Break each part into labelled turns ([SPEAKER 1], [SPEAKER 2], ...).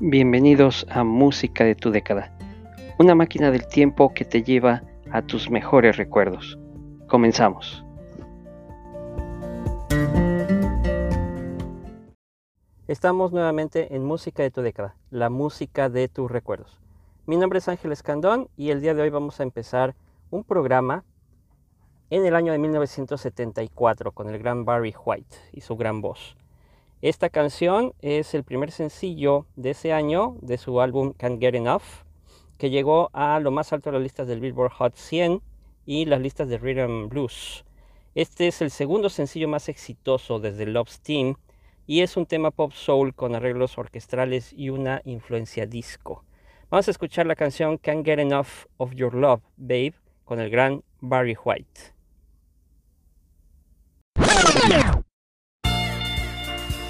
[SPEAKER 1] Bienvenidos a Música de tu década, una máquina del tiempo que te lleva a tus mejores recuerdos. Comenzamos. Estamos nuevamente en Música de tu década, la música de tus recuerdos. Mi nombre es Ángel Escandón y el día de hoy vamos a empezar un programa en el año de 1974 con el gran Barry White y su gran voz. Esta canción es el primer sencillo de ese año de su álbum Can't Get Enough, que llegó a lo más alto de las listas del Billboard Hot 100 y las listas de Rhythm Blues. Este es el segundo sencillo más exitoso desde Love's Team y es un tema pop soul con arreglos orquestrales y una influencia disco. Vamos a escuchar la canción Can't Get Enough of Your Love, Babe, con el gran Barry White.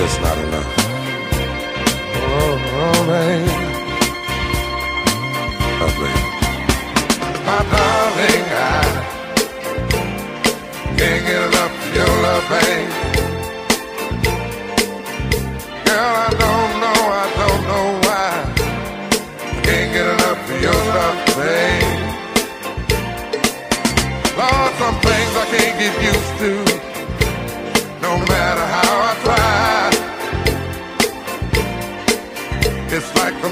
[SPEAKER 2] just not enough. Oh, oh baby. Oh, baby. My darling, I can't get enough of your love, babe. Girl, I don't know, I don't know why. I can't get enough of your love, babe. Lord, some things I can't get used to, no matter how I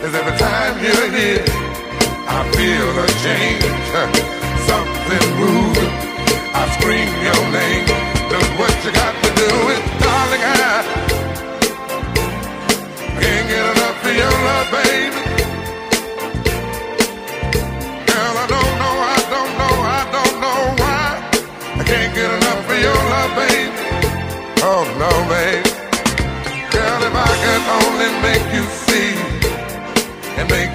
[SPEAKER 2] Cause every time you're here, I feel a change. Something moving. I scream your name. Look what you got to do it, darling. I can't get enough of your love, baby. Girl, I don't know, I don't know, I don't know why. I can't get enough of your love, baby. Oh no, baby. Girl, if I could only make you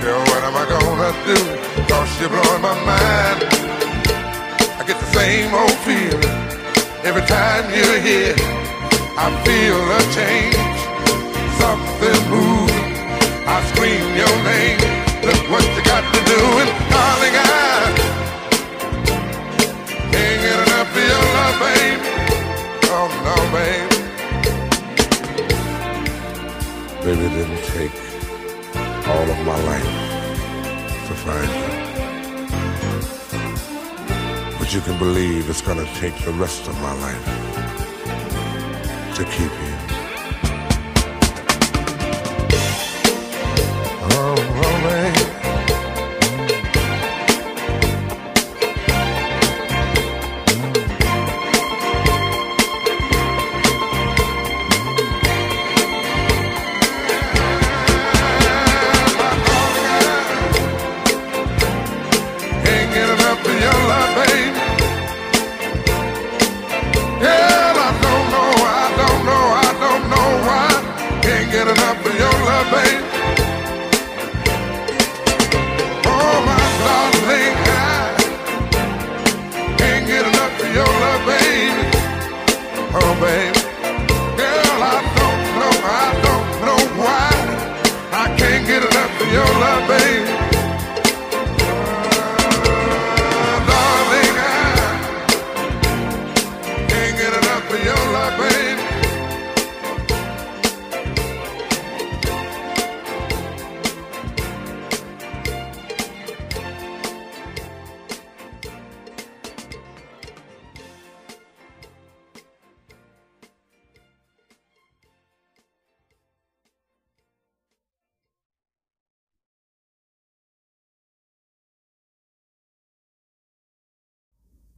[SPEAKER 2] Girl, what am I gonna do? Cause you're blowing my mind. I get the same old feeling every time you're here. I feel a change, something moving. I scream your name. Look what you got to do, and darling, I can't get enough of your love, baby. Oh no, baby. Baby, didn't take all of my life to find you. But you can believe it's gonna take the rest of my life to keep you.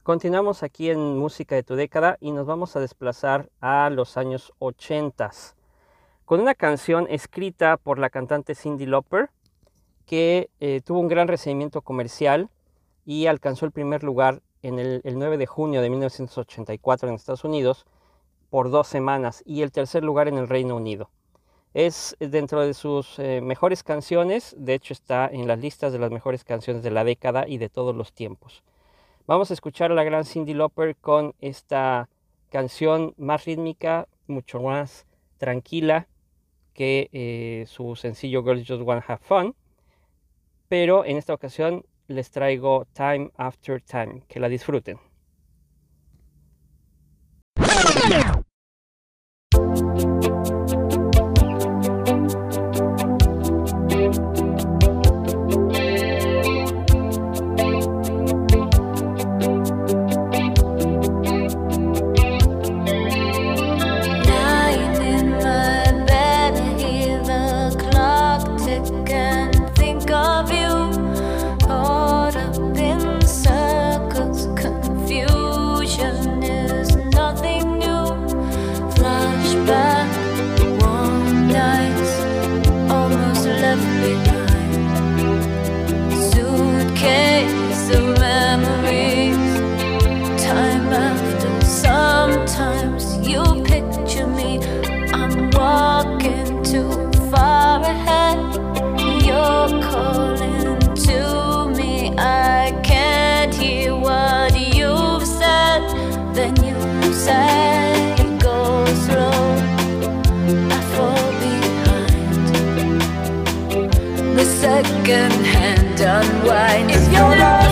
[SPEAKER 3] Continuamos aquí en Música de tu década y nos vamos a desplazar a los años 80 con una canción escrita por la cantante Cindy Lauper que eh, tuvo un gran recibimiento comercial y alcanzó el primer lugar en el, 9 de junio de 1984 en Estados Unidos por dos semanas y el tercer lugar en el Reino Unido. Es dentro de sus eh, mejores canciones, de hecho está en las listas de las mejores canciones de la década y de todos los tiempos. Vamos a escuchar a la gran Cindy Lauper con esta canción más rítmica, mucho más tranquila que eh, su sencillo Girls Just Wanna Have Fun. Pero en esta ocasión les traigo Time After Time. Que la disfruten. wine. If you're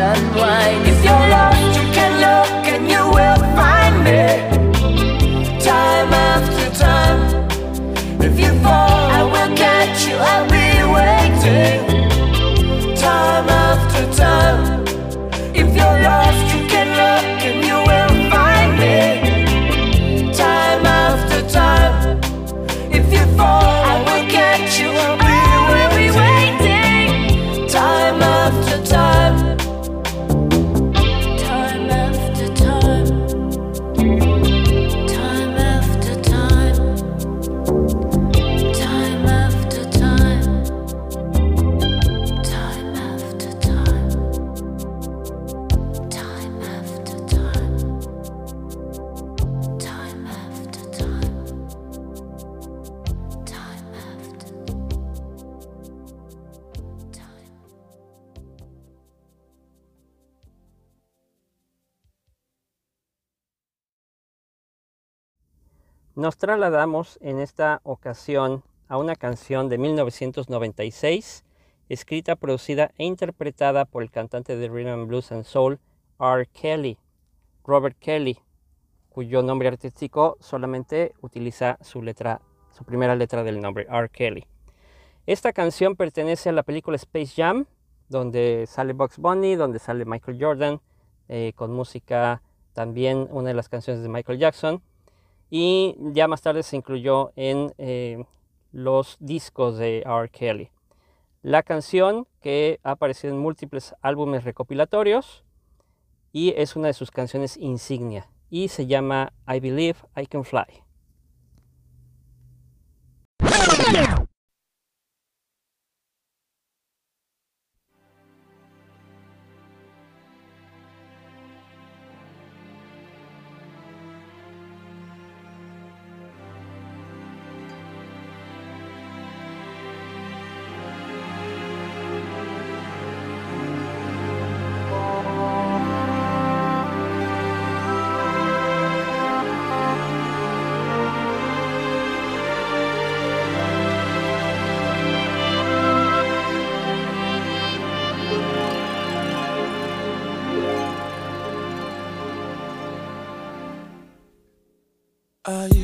[SPEAKER 3] unwind Nos trasladamos en esta ocasión a una canción de 1996
[SPEAKER 1] escrita, producida e interpretada por el cantante de Rhythm and Blues and Soul, R. Kelly, Robert Kelly, cuyo nombre artístico solamente utiliza su letra, su primera letra del nombre, R. Kelly. Esta canción pertenece a la película Space Jam, donde sale Bugs Bunny, donde sale Michael Jordan, eh, con música también una de las canciones de Michael Jackson. Y ya más tarde se incluyó en eh, los discos de R. Kelly. La canción que ha aparecido en múltiples álbumes recopilatorios y es una de sus canciones insignia y se llama I Believe I Can Fly.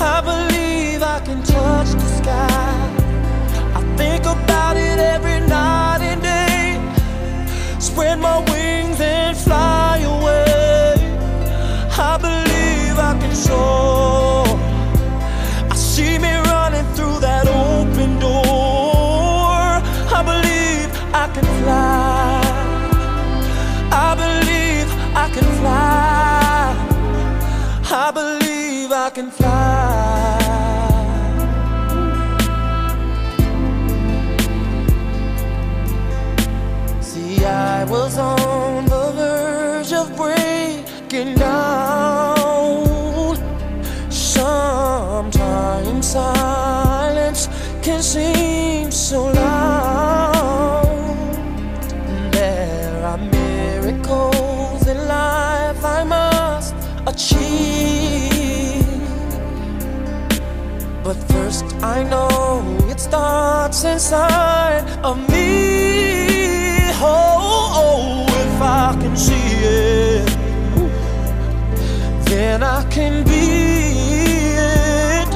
[SPEAKER 4] I believe I can touch the sky. I think about it every night and day. Spread my wings breaking down. Sometimes silence can seem so loud. There are miracles in life I must achieve. But first, I know it starts inside of me. Can be it.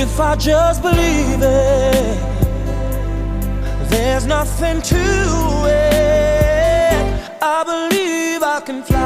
[SPEAKER 4] If I just believe it, there's nothing to it. I believe I can fly.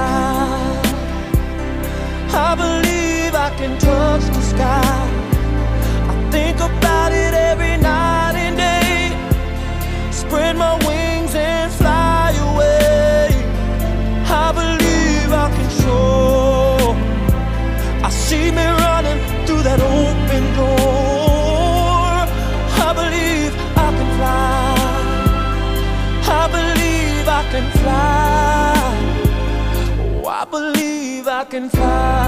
[SPEAKER 4] Can fly.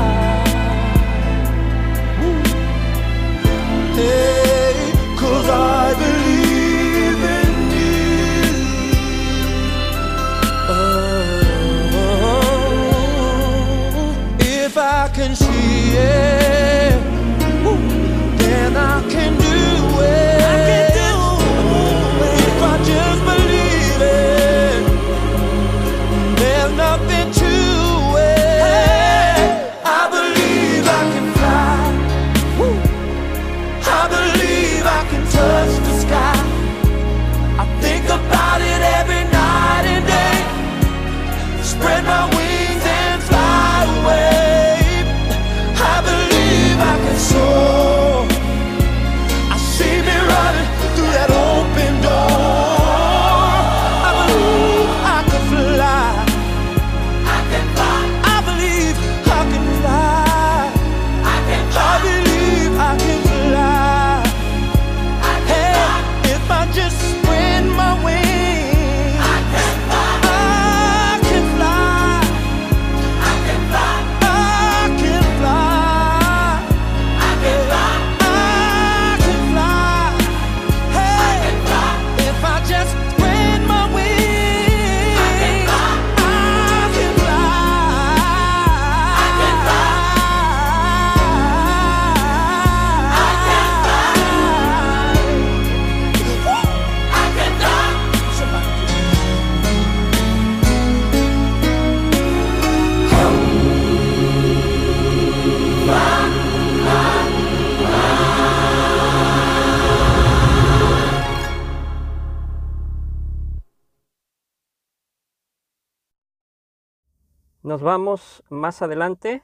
[SPEAKER 5] Nos vamos más adelante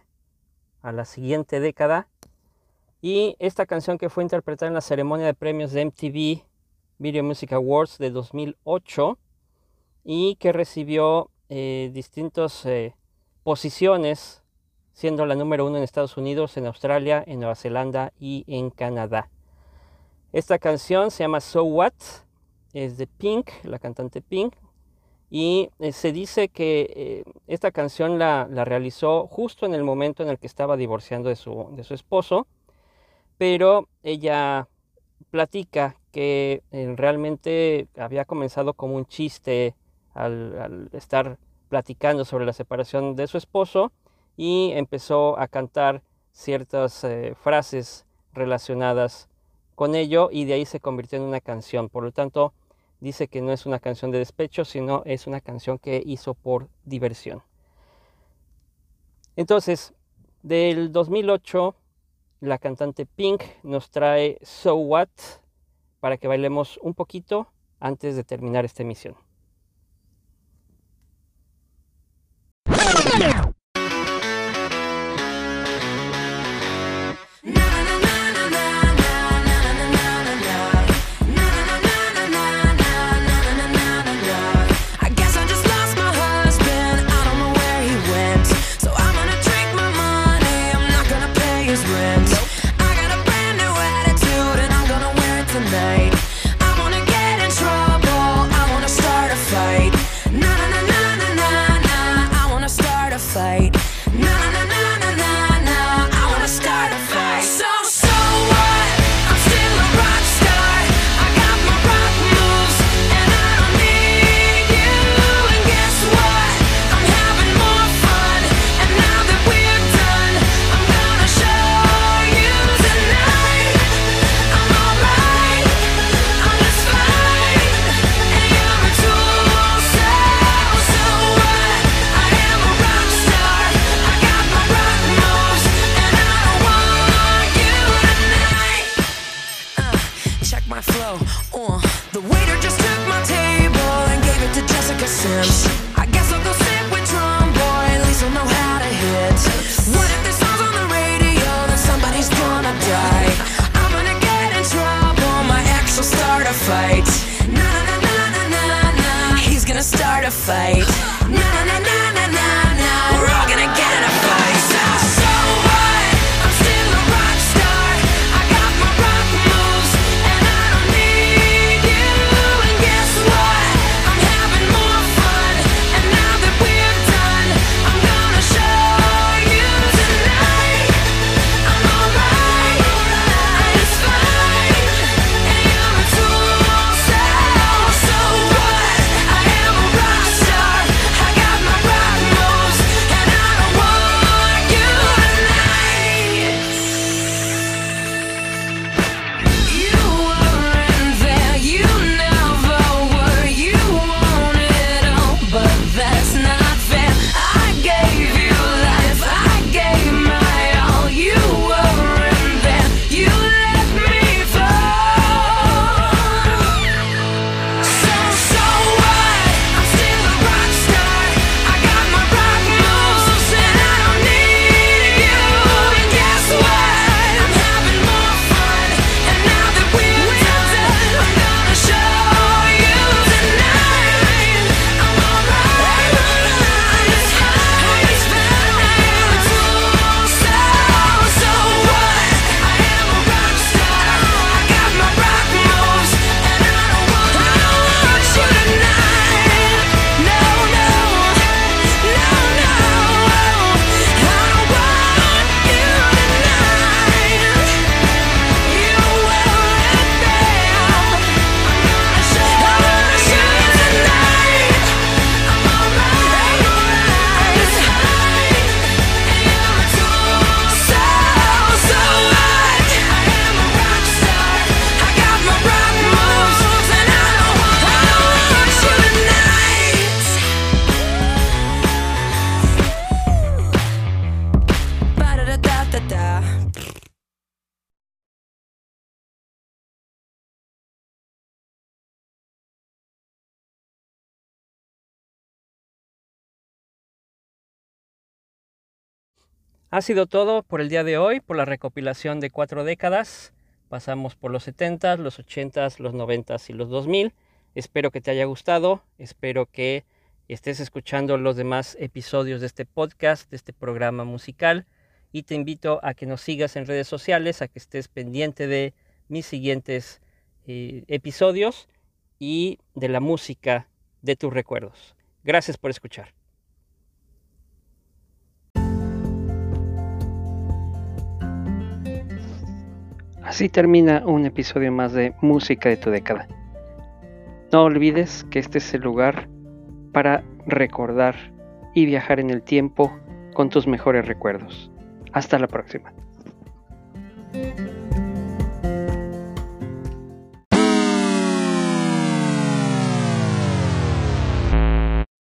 [SPEAKER 5] a la siguiente década y esta canción que fue interpretada en la ceremonia de premios de MTV Video Music Awards de 2008 y que recibió eh, distintas eh, posiciones, siendo la número uno en Estados Unidos, en Australia, en Nueva Zelanda y en Canadá. Esta canción se llama So What, es de Pink, la cantante Pink, y eh, se dice que esta canción la, realizó justo en el momento en el que estaba divorciando de su, de su esposo, pero ella platica que realmente había comenzado como un chiste al, estar platicando sobre la separación de su esposo y empezó a cantar ciertas eh, frases relacionadas con ello y de ahí se convirtió en una canción. Por lo tanto, dice que no es una canción de despecho, sino es una canción que hizo por diversión. Entonces, del 2008, la cantante Pink nos trae So What para que bailemos un poquito antes de terminar esta emisión.
[SPEAKER 1] Ha sido todo por el día de hoy, por la recopilación de cuatro décadas. Pasamos por los 70, los 80, los 90 y los 2000. Espero que te haya gustado, espero que estés escuchando los demás episodios de este podcast, de este programa musical. Y te invito a que nos sigas en redes sociales, a que estés pendiente de mis siguientes eh, episodios y de la música de tus recuerdos. Gracias por escuchar. Así termina un episodio más de Música de tu década. No olvides que este es el lugar para recordar y viajar en el tiempo con tus mejores recuerdos. Hasta la próxima.